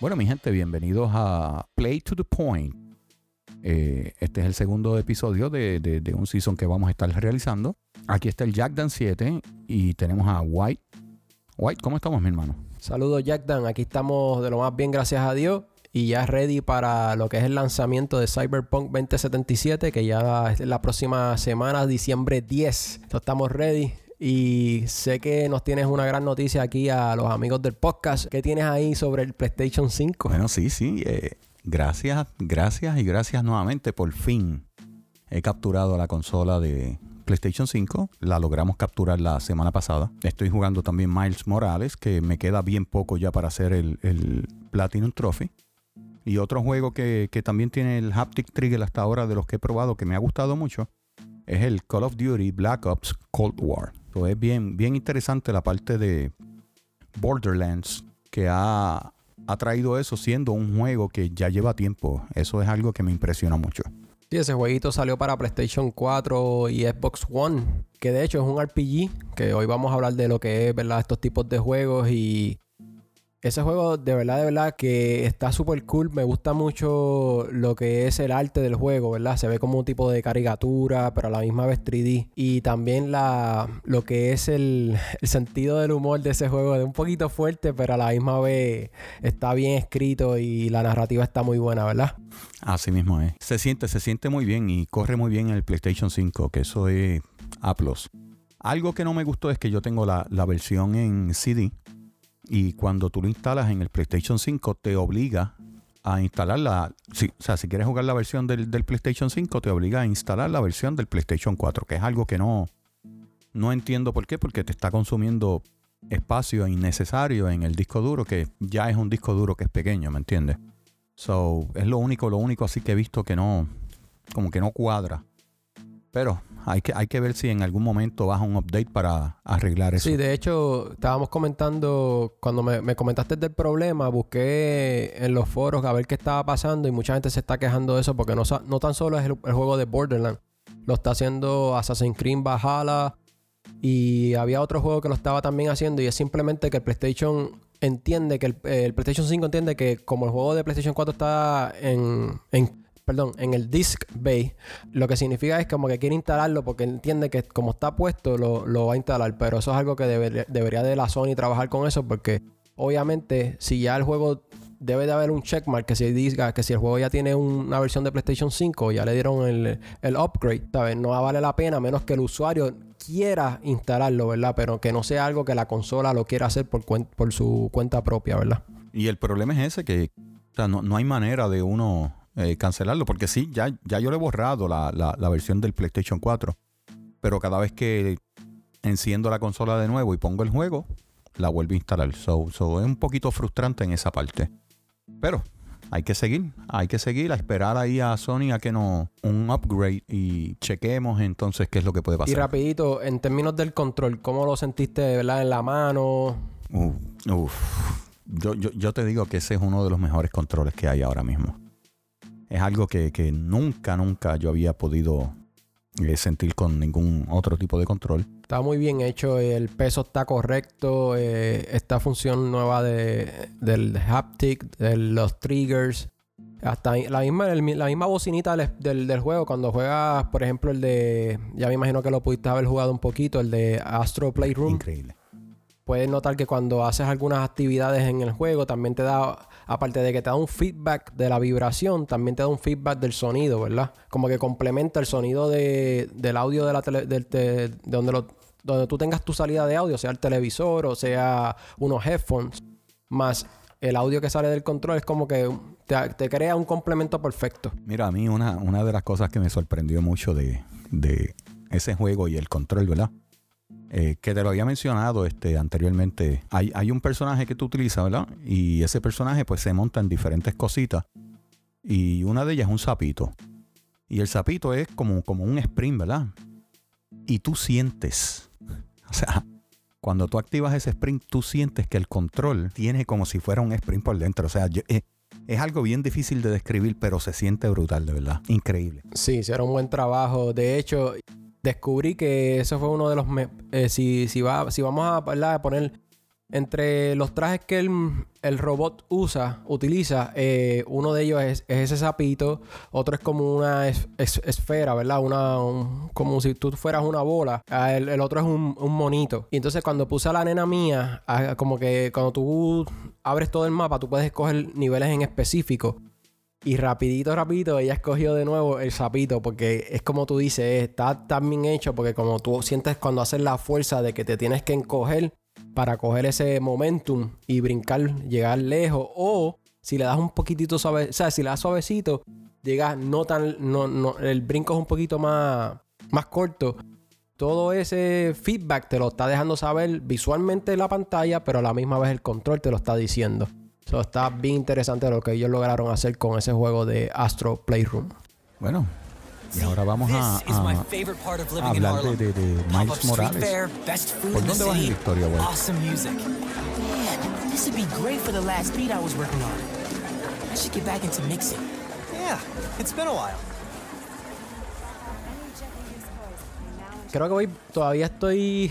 Bueno, mi gente, bienvenidos a Play to the Point. Eh, este es el segundo episodio de, un season que vamos a estar realizando. Aquí está el Jack Dan 7 y tenemos a White. White, ¿cómo estamos, mi hermano? Saludos, Jack Dan. Aquí estamos de lo más bien, gracias a Dios. Y ya ready para lo que es el lanzamiento de Cyberpunk 2077, que ya es la próxima semana, diciembre 10. estamos ready. Y sé que nos tienes una gran noticia aquí a los amigos del podcast. ¿Qué tienes ahí sobre el PlayStation 5? Bueno, sí, sí. Eh, gracias, gracias y gracias nuevamente. Por fin he capturado la consola de PlayStation 5. La logramos capturar la semana pasada. Estoy jugando también Miles Morales, que me queda bien poco ya para hacer el, Platinum Trophy. Y otro juego que, que también tiene el Haptic Trigger hasta ahora de los que he probado, que me ha gustado mucho, es el Call of Duty Black Ops Cold War es bien, bien interesante la parte de Borderlands que ha, ha traído eso siendo un juego que ya lleva tiempo. Eso es algo que me impresiona mucho. Sí, ese jueguito salió para PlayStation 4 y Xbox One, que de hecho es un RPG, que hoy vamos a hablar de lo que es, ¿verdad? Estos tipos de juegos y ese juego de verdad, de verdad que está súper cool. Me gusta mucho lo que es el arte del juego, ¿verdad? Se ve como un tipo de caricatura, pero a la misma vez 3D. Y también la, lo que es el, sentido del humor de ese juego. Es un poquito fuerte, pero a la misma vez está bien escrito y la narrativa está muy buena, ¿verdad? Así mismo es. Se siente, se siente muy bien y corre muy bien en el PlayStation 5, que eso es A. Algo que no me gustó es que yo tengo la, la versión en CD y cuando tú lo instalas en el PlayStation 5 te obliga a instalar la... o sea, si quieres jugar la versión del, PlayStation 5 te obliga a instalar la versión del PlayStation 4, que es algo que no, no entiendo por qué, porque te está consumiendo espacio innecesario en el disco duro, que ya es un disco duro que es pequeño, ¿me entiendes? So, es lo único, lo único así que he visto que no, como que no cuadra. Pero hay que, hay que ver si en algún momento baja un update para arreglar eso. Sí, de hecho, estábamos comentando, cuando me, comentaste del problema, busqué en los foros a ver qué estaba pasando y mucha gente se está quejando de eso porque no, no tan solo es el, juego de Borderlands, lo está haciendo Assassin's Creed Valhalla y había otro juego que lo estaba también haciendo y es simplemente que el PlayStation entiende que el, PlayStation 5 entiende que como el juego de PlayStation 4 está en, en perdón, en el disk bay, lo que significa es como que quiere instalarlo porque entiende que como está puesto lo, va a instalar, pero eso es algo que debería de la Sony trabajar con eso porque obviamente si ya el juego debe de haber un checkmark que se diga que si el juego ya tiene una versión de PlayStation 5, ya le dieron el, upgrade, ¿sabes? No vale la pena menos que el usuario quiera instalarlo, ¿verdad? Pero que no sea algo que la consola lo quiera hacer por, por su cuenta propia, ¿verdad? Y el problema es ese, que no hay manera de uno eh, cancelarlo, porque sí, ya, ya yo le he borrado la, la, versión del PlayStation 4, pero cada vez que enciendo la consola de nuevo y pongo el juego, la vuelvo a instalar. So, es un poquito frustrante en esa parte. Pero hay que seguir, hay que seguir a esperar ahí a Sony a que nos un upgrade y chequemos entonces qué es lo que puede pasar. Y rapidito, en términos del control, ¿cómo lo sentiste ¿verdad? en la mano? Yo, yo, yo te digo que ese es uno de los mejores controles que hay ahora mismo es algo que, nunca, nunca yo había podido eh, sentir con ningún otro tipo de control. Está muy bien hecho, el peso está correcto, eh, esta función nueva de, del haptic, de los triggers, hasta la misma, la misma bocinita del, del, juego, cuando juegas, por ejemplo, el de, ya me imagino que lo pudiste haber jugado un poquito, el de Astro Playroom. Increíble. Puedes notar que cuando haces algunas actividades en el juego, también te da aparte de que te da un feedback de la vibración, también te da un feedback del sonido, ¿verdad? Como que complementa el sonido de, del audio de la tele, de, donde, lo, donde tú tengas tu salida de audio, sea el televisor o sea unos headphones, más el audio que sale del control es como que te, crea un complemento perfecto. Mira, a mí una, una de las cosas que me sorprendió mucho de, de ese juego y el control, ¿verdad? Eh, que te lo había mencionado este, anteriormente. Hay, hay, un personaje que tú utilizas, ¿verdad? Y ese personaje pues se monta en diferentes cositas. Y una de ellas es un sapito. Y el sapito es como, como un sprint, ¿verdad? Y tú sientes, o sea, cuando tú activas ese sprint, tú sientes que el control tiene como si fuera un sprint por dentro. O sea, eh, es algo bien difícil de describir, pero se siente brutal, de verdad. Increíble. Sí, hicieron un buen trabajo. De hecho, descubrí que eso fue uno de los... Eh, si, si, va, si vamos a, poner Entre los trajes que el, robot usa, utiliza, eh, uno de ellos es, ese sapito, otro es como una esfera, ¿verdad? Una, como si tú fueras una bola. El, otro es un, monito. Y entonces cuando puse a la nena mía, como que cuando tú abres todo el mapa, tú puedes escoger niveles en específico. Y rapidito, rapidito, ella escogió de nuevo el sapito porque es como tú dices, está tan bien hecho porque como tú sientes cuando haces la fuerza de que te tienes que encoger para coger ese momentum y brincar, llegar lejos o si le das un poquitito suave, o sea, si le das suavecito, llegas no tan, no, no, el brinco es un poquito más, más corto. Todo ese feedback te lo está dejando saber visualmente en la pantalla, pero a la misma vez el control te lo está diciendo. So, está bien interesante lo que ellos lograron hacer con ese juego de Astro Playroom. Bueno, y ahora vamos a, hablar de, de, Miles Morales. ¿Por dónde vas en la historia, güey? This would be great for the last beat I was working on. I should get back into mixing. Yeah, it's been a while. Creo que hoy todavía estoy.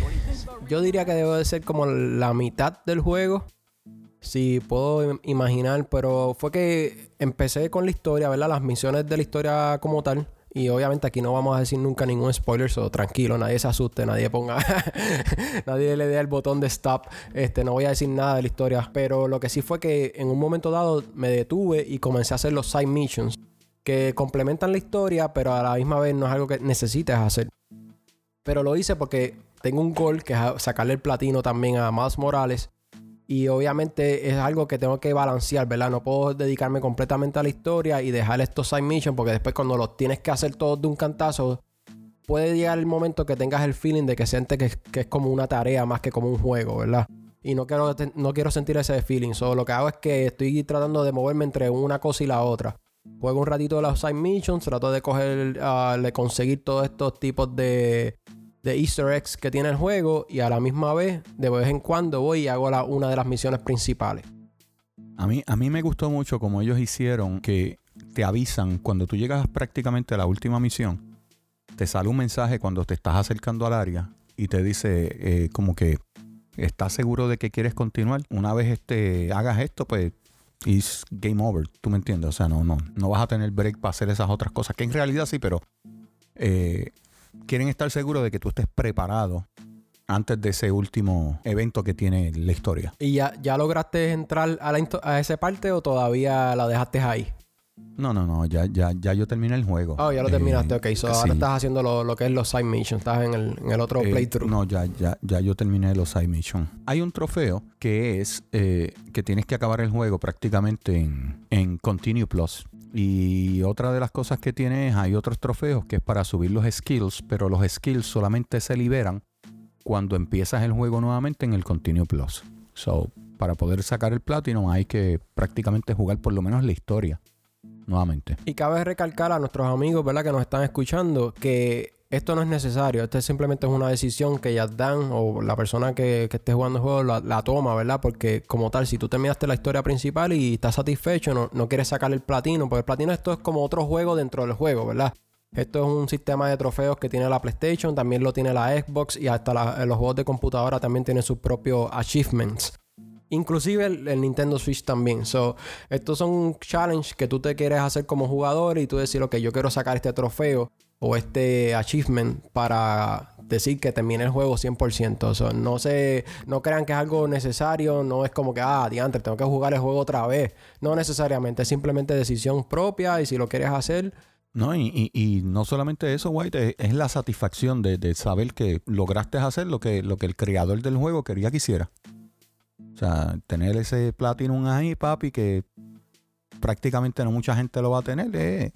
Yo diría que debo de ser como la mitad del juego. Sí, puedo imaginar, pero fue que empecé con la historia, ¿verdad? Las misiones de la historia como tal. Y obviamente aquí no vamos a decir nunca ningún spoiler, so tranquilo, nadie se asuste, nadie ponga, nadie le dé el botón de stop. Este, no voy a decir nada de la historia, pero lo que sí fue que en un momento dado me detuve y comencé a hacer los side missions que complementan la historia, pero a la misma vez no es algo que necesites hacer. Pero lo hice porque tengo un goal que es sacarle el platino también a Miles Morales y obviamente es algo que tengo que balancear, ¿verdad? No puedo dedicarme completamente a la historia y dejar estos side missions porque después cuando los tienes que hacer todos de un cantazo, puede llegar el momento que tengas el feeling de que sientes que, es como una tarea más que como un juego, ¿verdad? Y no quiero, no quiero sentir ese feeling. Solo lo que hago es que estoy tratando de moverme entre una cosa y la otra. Juego un ratito de los side missions, trato de coger, uh, de conseguir todos estos tipos de de easter eggs que tiene el juego y a la misma vez de vez en cuando voy y hago la, una de las misiones principales. A mí, a mí me gustó mucho como ellos hicieron que te avisan cuando tú llegas prácticamente a la última misión. Te sale un mensaje cuando te estás acercando al área y te dice eh, como que estás seguro de que quieres continuar. Una vez este, hagas esto, pues es game over. ¿Tú me entiendes? O sea, no, no, no vas a tener break para hacer esas otras cosas. Que en realidad sí, pero eh, quieren estar seguros de que tú estés preparado antes de ese último evento que tiene la historia. ¿Y ya, ya lograste entrar a, la a esa parte o todavía la dejaste ahí? No, no, no, ya, ya, ya yo terminé el juego. Oh, ya lo terminaste, ok. So ahora estás haciendo lo, que es los side missions, estás en el, en el otro eh, playthrough. No, ya, ya, ya yo terminé los side missions. Hay un trofeo que es eh, que tienes que acabar el juego prácticamente en, en Continue Plus. Y otra de las cosas que tiene es, hay otros trofeos que es para subir los skills, pero los skills solamente se liberan cuando empiezas el juego nuevamente en el Continue Plus. So, para poder sacar el Platinum hay que prácticamente jugar por lo menos la historia nuevamente. Y cabe recalcar a nuestros amigos, ¿verdad? Que nos están escuchando que esto no es necesario. Esto simplemente es una decisión que ya dan o la persona que, esté jugando el juego la, toma, ¿verdad? Porque como tal, si tú terminaste la historia principal y estás satisfecho, no, no quieres sacar el platino, porque el platino esto es como otro juego dentro del juego, ¿verdad? Esto es un sistema de trofeos que tiene la PlayStation, también lo tiene la Xbox y hasta los juegos de computadora también tienen sus propios achievements. Inclusive el, Nintendo Switch también. So, estos son un challenge que tú te quieres hacer como jugador y tú decir, ok, yo quiero sacar este trofeo o este achievement para decir que termine el juego 100%. no se, no crean que es algo necesario, no es como que, ah, diantre, tengo que jugar el juego otra vez. No necesariamente, es simplemente decisión propia y si lo quieres hacer... No, y, no solamente eso, White, es, la satisfacción de, saber que lograste hacer lo que, lo que el creador del juego quería que hiciera. O sea, tener ese Platinum ahí, papi, que prácticamente no mucha gente lo va a tener, eh,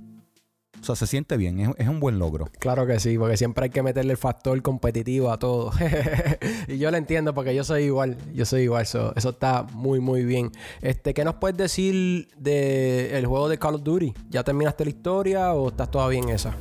o sea, se siente bien, es, un buen logro. Claro que sí, porque siempre hay que meterle el factor competitivo a todo. y yo lo entiendo porque yo soy igual, yo soy igual, eso, eso está muy, muy bien. Este, ¿Qué nos puedes decir del juego de Call of Duty? ¿Ya terminaste la historia o estás todavía en esa?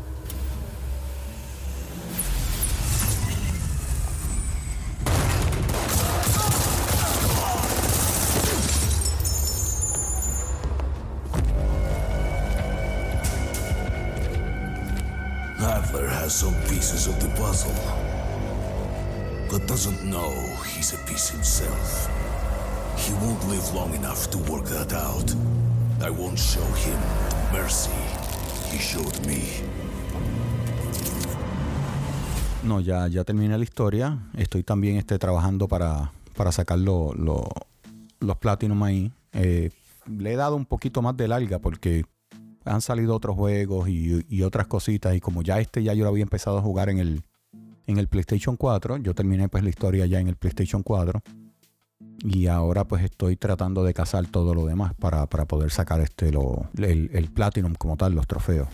Pieces of the puzzle, but doesn't know he's a piece himself. He won't live long enough to work that out. I won't show him the mercy he showed me. No, ya, ya terminé la historia. Estoy también este, trabajando para, para sacar lo- lo- los Platinum ahí. Eh, le he dado un poquito más de larga porque han salido otros juegos y, otras cositas. Y como ya este ya yo lo había empezado a jugar en el, en el PlayStation 4, yo terminé pues la historia ya en el PlayStation 4. Y ahora pues estoy tratando de cazar todo lo demás para, para poder sacar este lo, el, el Platinum como tal, los trofeos.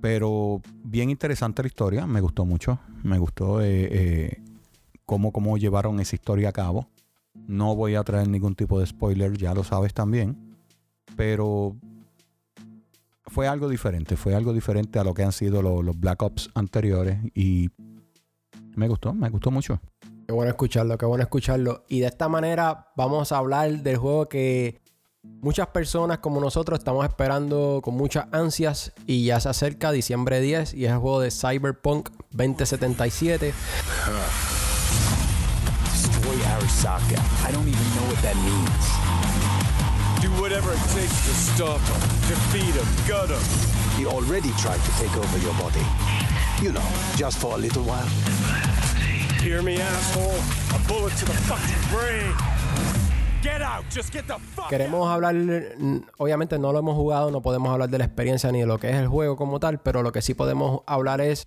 Pero bien interesante la historia, me gustó mucho. Me gustó eh, eh, cómo, cómo llevaron esa historia a cabo. No voy a traer ningún tipo de spoiler, ya lo sabes también. Pero fue algo diferente, fue algo diferente a lo que han sido lo- los Black Ops anteriores. Y me gustó, me gustó mucho. Qué bueno escucharlo, qué bueno escucharlo. Y de esta manera vamos a hablar del juego que muchas personas como nosotros estamos esperando con muchas ansias y ya se acerca diciembre 10 y es el juego de Cyberpunk 2077. Whatever it takes to stop him, defeat him, gut him. He already tried to take over your body. You know, just for a little while. Hear me, asshole? A bullet to the fucking brain. Get out! Just get the fuck Queremos hablar, mm, obviamente no lo hemos jugado, no podemos hablar de la experiencia ni de lo que es el juego como tal, pero lo que sí podemos hablar es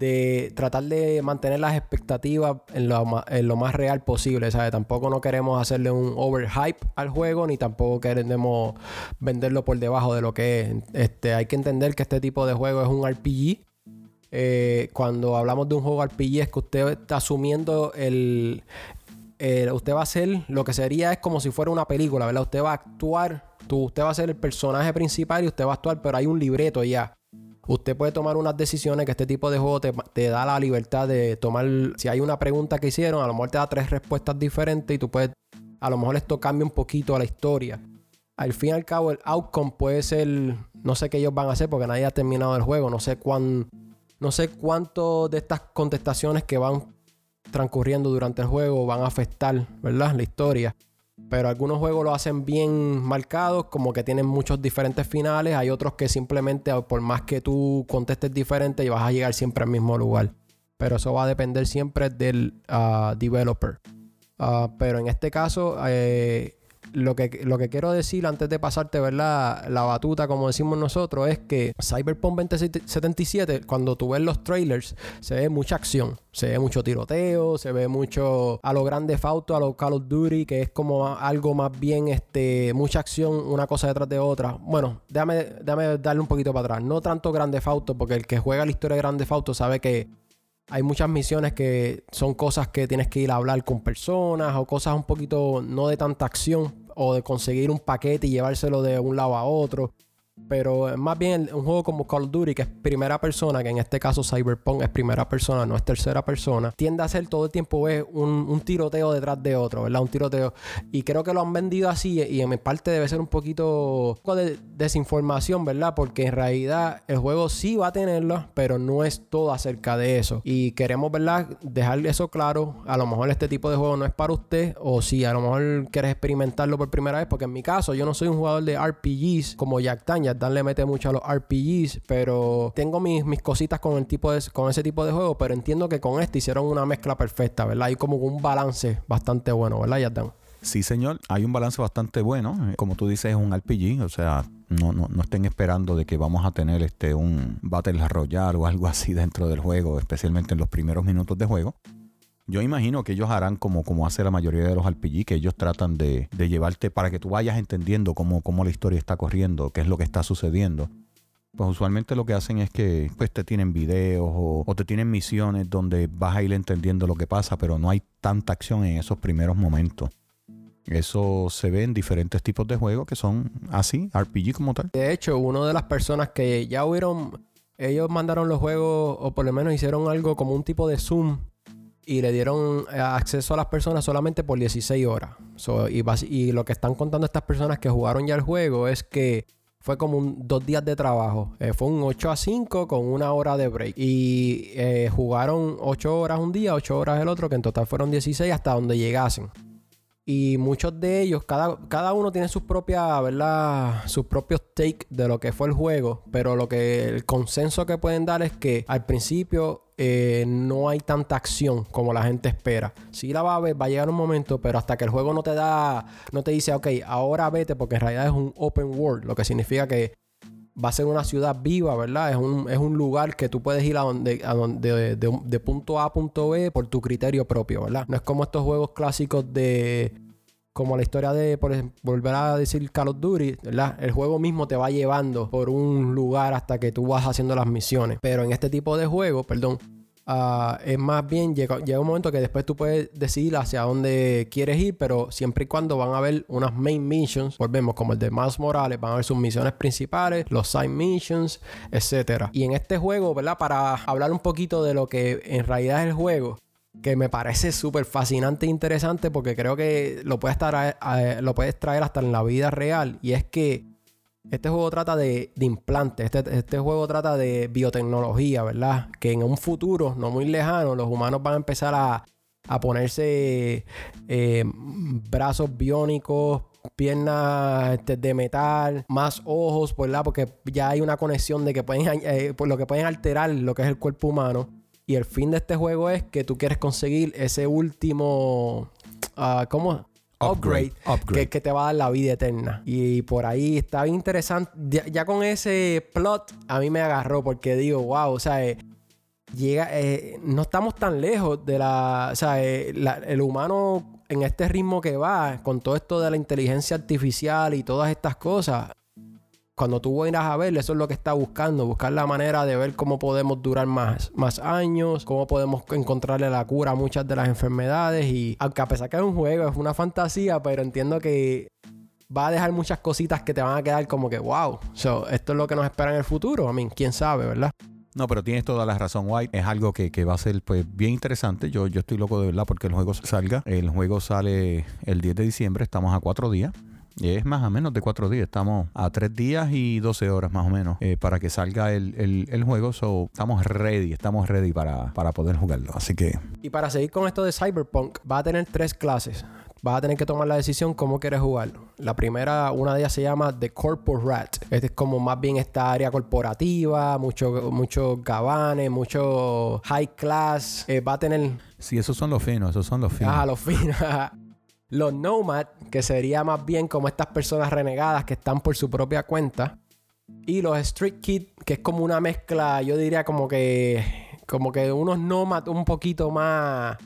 de tratar de mantener las expectativas en lo, en lo más real posible, ¿sabes? Tampoco no queremos hacerle un overhype al juego, ni tampoco queremos venderlo por debajo de lo que es. Este, hay que entender que este tipo de juego es un RPG. Eh, cuando hablamos de un juego RPG es que usted está asumiendo el, eh, usted va a hacer lo que sería es como si fuera una película, ¿verdad? Usted va a actuar, tú, usted va a ser el personaje principal y usted va a actuar, pero hay un libreto ya. Usted puede tomar unas decisiones que este tipo de juego te, da la libertad de tomar. Si hay una pregunta que hicieron, a lo mejor te da tres respuestas diferentes y tú puedes. A lo mejor esto cambia un poquito a la historia. Al fin y al cabo, el outcome puede ser. No sé qué ellos van a hacer porque nadie ha terminado el juego. No sé cuán. No sé cuánto de estas contestaciones que van transcurriendo durante el juego van a afectar, ¿verdad? La historia. Pero algunos juegos lo hacen bien marcados, como que tienen muchos diferentes finales. Hay otros que simplemente, por más que tú contestes diferente, vas a llegar siempre al mismo lugar. Pero eso va a depender siempre del ah, developer. Ah, pero en este caso, eh, lo, que, lo que quiero decir antes de pasarte ¿verdad? la batuta, como decimos nosotros, es que Cyberpunk 2077, cuando tú ves los trailers, se ve mucha acción. Se ve mucho tiroteo, se ve mucho a lo grande Fauto, a lo Call of Duty, que es como algo más bien, este, mucha acción, una cosa detrás de otra. Bueno, déjame, déjame darle un poquito para atrás. No tanto Grande Fauto, porque el que juega la historia de Grande Fauto sabe que hay muchas misiones que son cosas que tienes que ir a hablar con personas o cosas un poquito no de tanta acción o de conseguir un paquete y llevárselo de un lado a otro. Pero más bien un juego como Call of Duty, que es primera persona, que en este caso Cyberpunk es primera persona, no es tercera persona, tiende a ser todo el tiempo un, un tiroteo detrás de otro, ¿verdad? Un tiroteo. Y creo que lo han vendido así y en mi parte debe ser un poquito, de desinformación, ¿verdad? Porque en realidad el juego sí va a tenerlo, pero no es todo acerca de eso. Y queremos, ¿verdad? Dejar eso claro. A lo mejor este tipo de juego no es para usted, o si a lo mejor quieres experimentarlo por primera vez, porque en mi caso yo no soy un jugador de RPGs como Jack Tan. Jack Tan le mete mucho a los RPGs, pero tengo mis, mis cositas con, el tipo de, con ese tipo de juego, pero entiendo que con este hicieron una mezcla perfecta, ¿verdad? Hay como un balance bastante bueno, ¿verdad, Jack Tan? Sí, señor. Hay un balance bastante bueno. Eh, Como tú dices, es un RPG. O sea, no, no, no estén esperando de que vamos a tener este un Battle Royale o algo así dentro del juego, especialmente en los primeros minutos de juego. Yo imagino que ellos harán como, como hace la mayoría de los RPG, que ellos tratan de, de llevarte para que tú vayas entendiendo cómo, cómo la historia está corriendo, qué es lo que está sucediendo. Pues usualmente lo que hacen es que pues te tienen videos o, o te tienen misiones donde vas a ir entendiendo lo que pasa, pero no hay tanta acción en esos primeros momentos. Eso se ve en diferentes tipos de juegos que son así, RPG como tal. De hecho, una de las personas que ya hubieron, ellos mandaron los juegos, o por lo menos hicieron algo como un tipo de Zoom y le dieron eh, acceso a las personas solamente por 16 horas. Y, lo que están contando estas personas que jugaron ya el juego es que fue como dos días de trabajo. Eh, fue un 8 a 5 con una hora de break. Y eh, jugaron 8 horas un día, 8 horas el otro, que en total fueron 16 hasta donde llegasen. Y muchos de ellos, cada, cada uno tiene sus propias, ¿verdad? Sus propios take de lo que fue el juego. Pero lo que el consenso que pueden dar es que al principio eh, no hay tanta acción como la gente espera. Sí la va a ver, va a llegar un momento, pero hasta que el juego no te da, no te dice, ok, ahora vete, porque en realidad es un open world, lo que significa que va a ser una ciudad viva, ¿verdad? Es un, es un lugar que tú puedes ir a donde, a donde de, de punto A a punto B por tu criterio propio, ¿verdad? No es como estos juegos clásicos de como la historia de, volver a decir Call of Duty. El juego mismo te va llevando por un lugar hasta que tú vas haciendo las misiones. Pero en este tipo de juego, perdón, ah, es más bien, llega, llega, un momento que después tú puedes decidir hacia dónde quieres ir, pero siempre y cuando van a haber unas main missions, volvemos como el de Miles Morales, van a haber sus misiones principales, los side missions, etc. Y en este juego. Para hablar un poquito de lo que en realidad es el juego, que me parece súper fascinante e interesante porque creo que lo puedes, traer, lo puedes traer hasta en la vida real. Y es que este juego trata de, implantes, este, este, juego trata de biotecnología, ¿verdad? Que en un futuro no muy lejano los humanos van a empezar a, ponerse eh, brazos biónicos, piernas este, de metal, más ojos, ¿verdad? Porque ya hay una conexión de que pueden, eh, por lo que pueden alterar lo que es el cuerpo humano. Y el fin de este juego es que tú quieres conseguir ese último. Uh, ¿Cómo? Upgrade, Que, que, te va a dar la vida eterna. Y por ahí está bien interesante. Ya, con ese plot a mí me agarró porque digo, wow, o sea, eh, llega, eh, no estamos tan lejos de la, o sea, eh, el humano en este ritmo que va, con todo esto de la inteligencia artificial y todas estas cosas, cuando tú irás a ver, eso es lo que está buscando, buscar la manera de ver cómo podemos durar más, más años, cómo podemos encontrarle la cura a muchas de las enfermedades y aunque a pesar que es un juego, es una fantasía, pero entiendo que va a dejar muchas cositas que te van a quedar como que wow, esto es lo que nos espera en el futuro, a mí, quién sabe, ¿verdad? No, pero tienes toda la razón, White. Es algo que, va a ser pues bien interesante. Yo, yo estoy loco de verdad porque el juego salga. El juego sale el 10 de diciembre, estamos a cuatro días. Es más o menos de cuatro días. Estamos a tres días y 12 horas más o menos eh, para que salga el, juego. So, estamos ready, estamos ready para, para poder jugarlo. Así que. Y para seguir con esto de Cyberpunk, va a tener tres clases vas a tener que tomar la decisión cómo quieres jugarlo. La primera, una de ellas se llama The Corporate. Este es como más bien esta área corporativa, muchos mucho gabanes, mucho high class. Eh, va a tener. Sí, esos son los finos, esos son los finos. Ah, los finos. Los Nomad, que sería más bien como estas personas renegadas que están por su propia cuenta. Y los Street Kid, que es como una mezcla, yo diría como que. Como que unos Nomad un poquito más.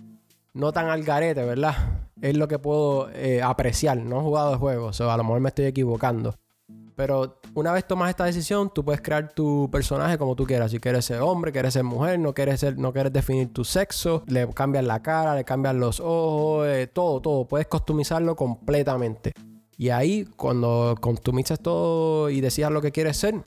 No tan al garete, ¿verdad? Es lo que puedo eh, apreciar. No he jugado el juego, o a lo mejor me estoy equivocando. Pero una vez tomas esta decisión, tú puedes crear tu personaje como tú quieras. Si quieres ser hombre, quieres ser mujer, no quieres, ser, no quieres definir tu sexo, le cambias la cara, le cambias los ojos, eh, todo, todo. Puedes customizarlo completamente. Y ahí, cuando customizas todo y decidas lo que quieres ser,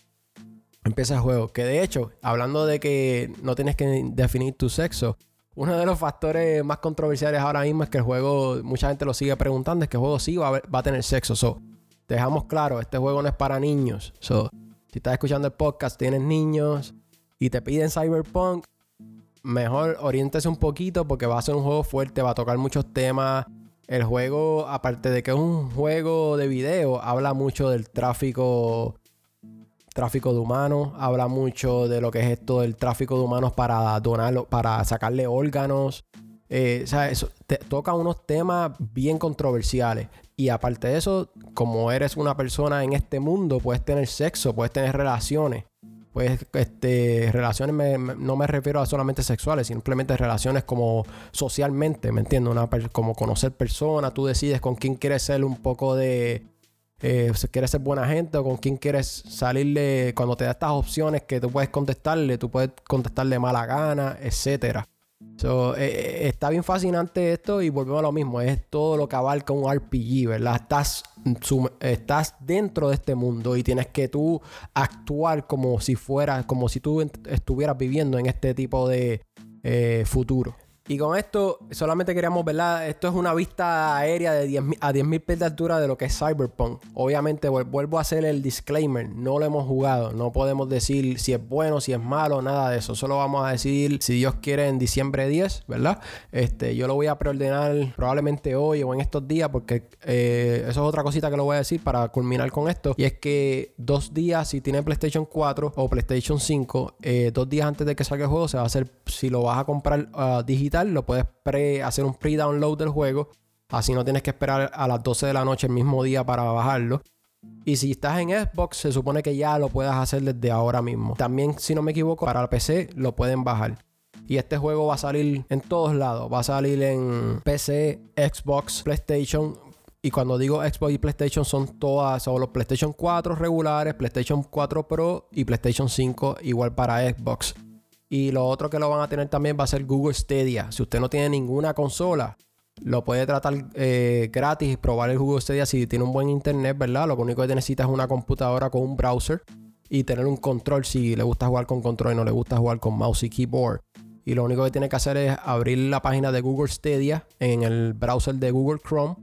empieza el juego. Que de hecho, hablando de que no tienes que definir tu sexo, uno de los factores más controversiales ahora mismo es que el juego, mucha gente lo sigue preguntando, es que el juego sí va a, tener sexo. So, dejamos claro, este juego no es para niños. So, si estás escuchando el podcast, tienes niños y te piden Cyberpunk, mejor oriéntese un poquito porque va a ser un juego fuerte, va a tocar muchos temas. El juego, aparte de que es un juego de video, habla mucho del tráfico tráfico de humanos, habla mucho de lo que es esto del tráfico de humanos para donarlo, para sacarle órganos. Eh, o sea, eso toca unos temas bien controversiales. Y aparte de eso, como eres una persona en este mundo, puedes tener sexo, puedes tener relaciones. Pues, este, relaciones no me refiero a solamente sexuales, simplemente relaciones como socialmente, ¿me entiendes? Una, como conocer personas, tú decides con quién quieres ser un poco de... Eh, quieres ser buena gente o con quién quieres salirle, cuando te da estas opciones que tú puedes contestarle, tú puedes contestarle mala gana, etcétera. So, eh, eh, está bien fascinante esto y volvemos a lo mismo. Es todo lo que abarca un RPG, ¿verdad? Estás, estás dentro de este mundo y tienes que tú actuar como si fuera, como si tú estuvieras viviendo en este tipo de eh, futuro. Y con esto, solamente queríamos, ¿verdad? Esto es una vista aérea de 10, a 10.000 pies de altura de lo que es Cyberpunk. Obviamente, vuelvo a hacer el disclaimer. No lo hemos jugado. No podemos decir si es bueno, si es malo, nada de eso. Solo vamos a decir, si Dios quiere, en diciembre 10, ¿verdad? Este, yo lo voy a preordenar probablemente hoy o en estos días, porque eh, eso es otra cosita que lo voy a decir para culminar con esto. Y es que dos días, si tiene PlayStation 4 o PlayStation 5, eh, dos días antes de que salga el juego, se va a hacer, si lo vas a comprar uh, digital, lo puedes pre hacer un pre-download del juego. Así no tienes que esperar a las 12 de la noche el mismo día para bajarlo. Y si estás en Xbox, se supone que ya lo puedes hacer desde ahora mismo. También, si no me equivoco, para el PC lo pueden bajar. Y este juego va a salir en todos lados. Va a salir en PC, Xbox, PlayStation. Y cuando digo Xbox y PlayStation son todas, son los PlayStation 4 regulares, PlayStation 4 Pro y PlayStation 5 igual para Xbox. Y lo otro que lo van a tener también va a ser Google Stadia. Si usted no tiene ninguna consola, lo puede tratar eh, gratis y probar el Google Stadia si tiene un buen internet, ¿verdad? Lo único que necesita es una computadora con un browser y tener un control si le gusta jugar con control y no le gusta jugar con mouse y keyboard. Y lo único que tiene que hacer es abrir la página de Google Stadia en el browser de Google Chrome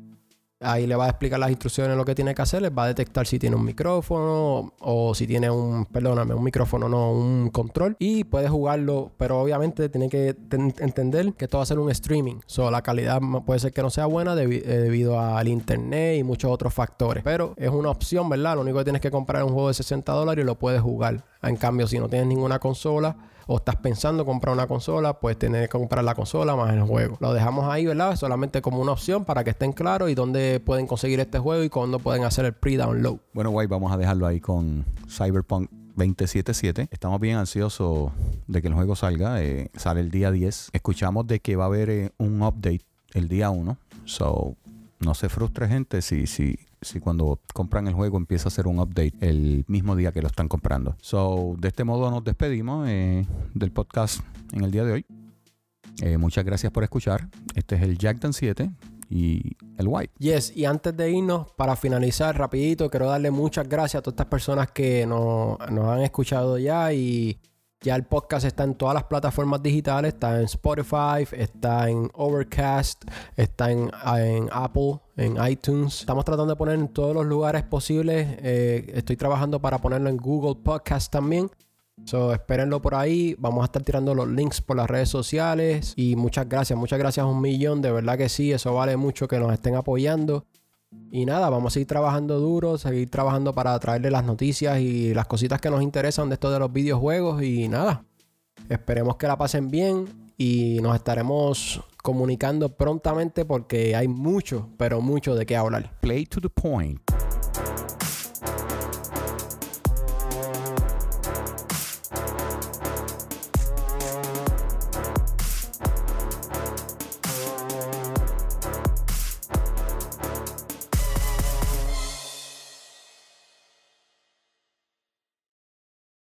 Ahí le va a explicar las instrucciones lo que tiene que hacer. Les va a detectar si tiene un micrófono o si tiene un, perdóname, un micrófono, no, un control. Y puede jugarlo, pero obviamente tiene que entender que esto va a ser un streaming. So, la calidad puede ser que no sea buena eh, debido al internet y muchos otros factores. Pero es una opción, ¿verdad? Lo único que tienes que comprar es un juego de 60 dólares y lo puedes jugar. En cambio, si no tienes ninguna consola, o estás pensando comprar una consola, pues tienes que comprar la consola más el juego. Lo dejamos ahí, ¿verdad? Solamente como una opción para que estén claros y dónde pueden conseguir este juego y cuándo pueden hacer el pre-download. Bueno, guay, vamos a dejarlo ahí con Cyberpunk 2077. Estamos bien ansiosos de que el juego salga. Eh, sale el día 10. Escuchamos de que va a haber eh, un update el día 1. So, no se frustre gente si, si, si cuando compran el juego empieza a hacer un update el mismo día que lo están comprando. So, de este modo nos despedimos eh, del podcast en el día de hoy. Eh, muchas gracias por escuchar. Este es el Jackdan 7 y el White. Yes, y antes de irnos, para finalizar rapidito, quiero darle muchas gracias a todas estas personas que nos, nos han escuchado ya y ya el podcast está en todas las plataformas digitales, está en Spotify, está en Overcast, está en, Apple, en iTunes. Estamos tratando de poner en todos los lugares posibles. Eh, estoy trabajando para ponerlo en Google Podcast también. So, espérenlo por ahí. Vamos a estar tirando los links por las redes sociales. Y muchas gracias, muchas gracias un millón. De verdad que sí, eso vale mucho que nos estén apoyando. Y nada, vamos a seguir trabajando duro, seguir trabajando para traerle las noticias y las cositas que nos interesan de esto de los videojuegos. Y nada, esperemos que la pasen bien y nos estaremos comunicando prontamente porque hay mucho, pero mucho de qué hablar. Play to the point.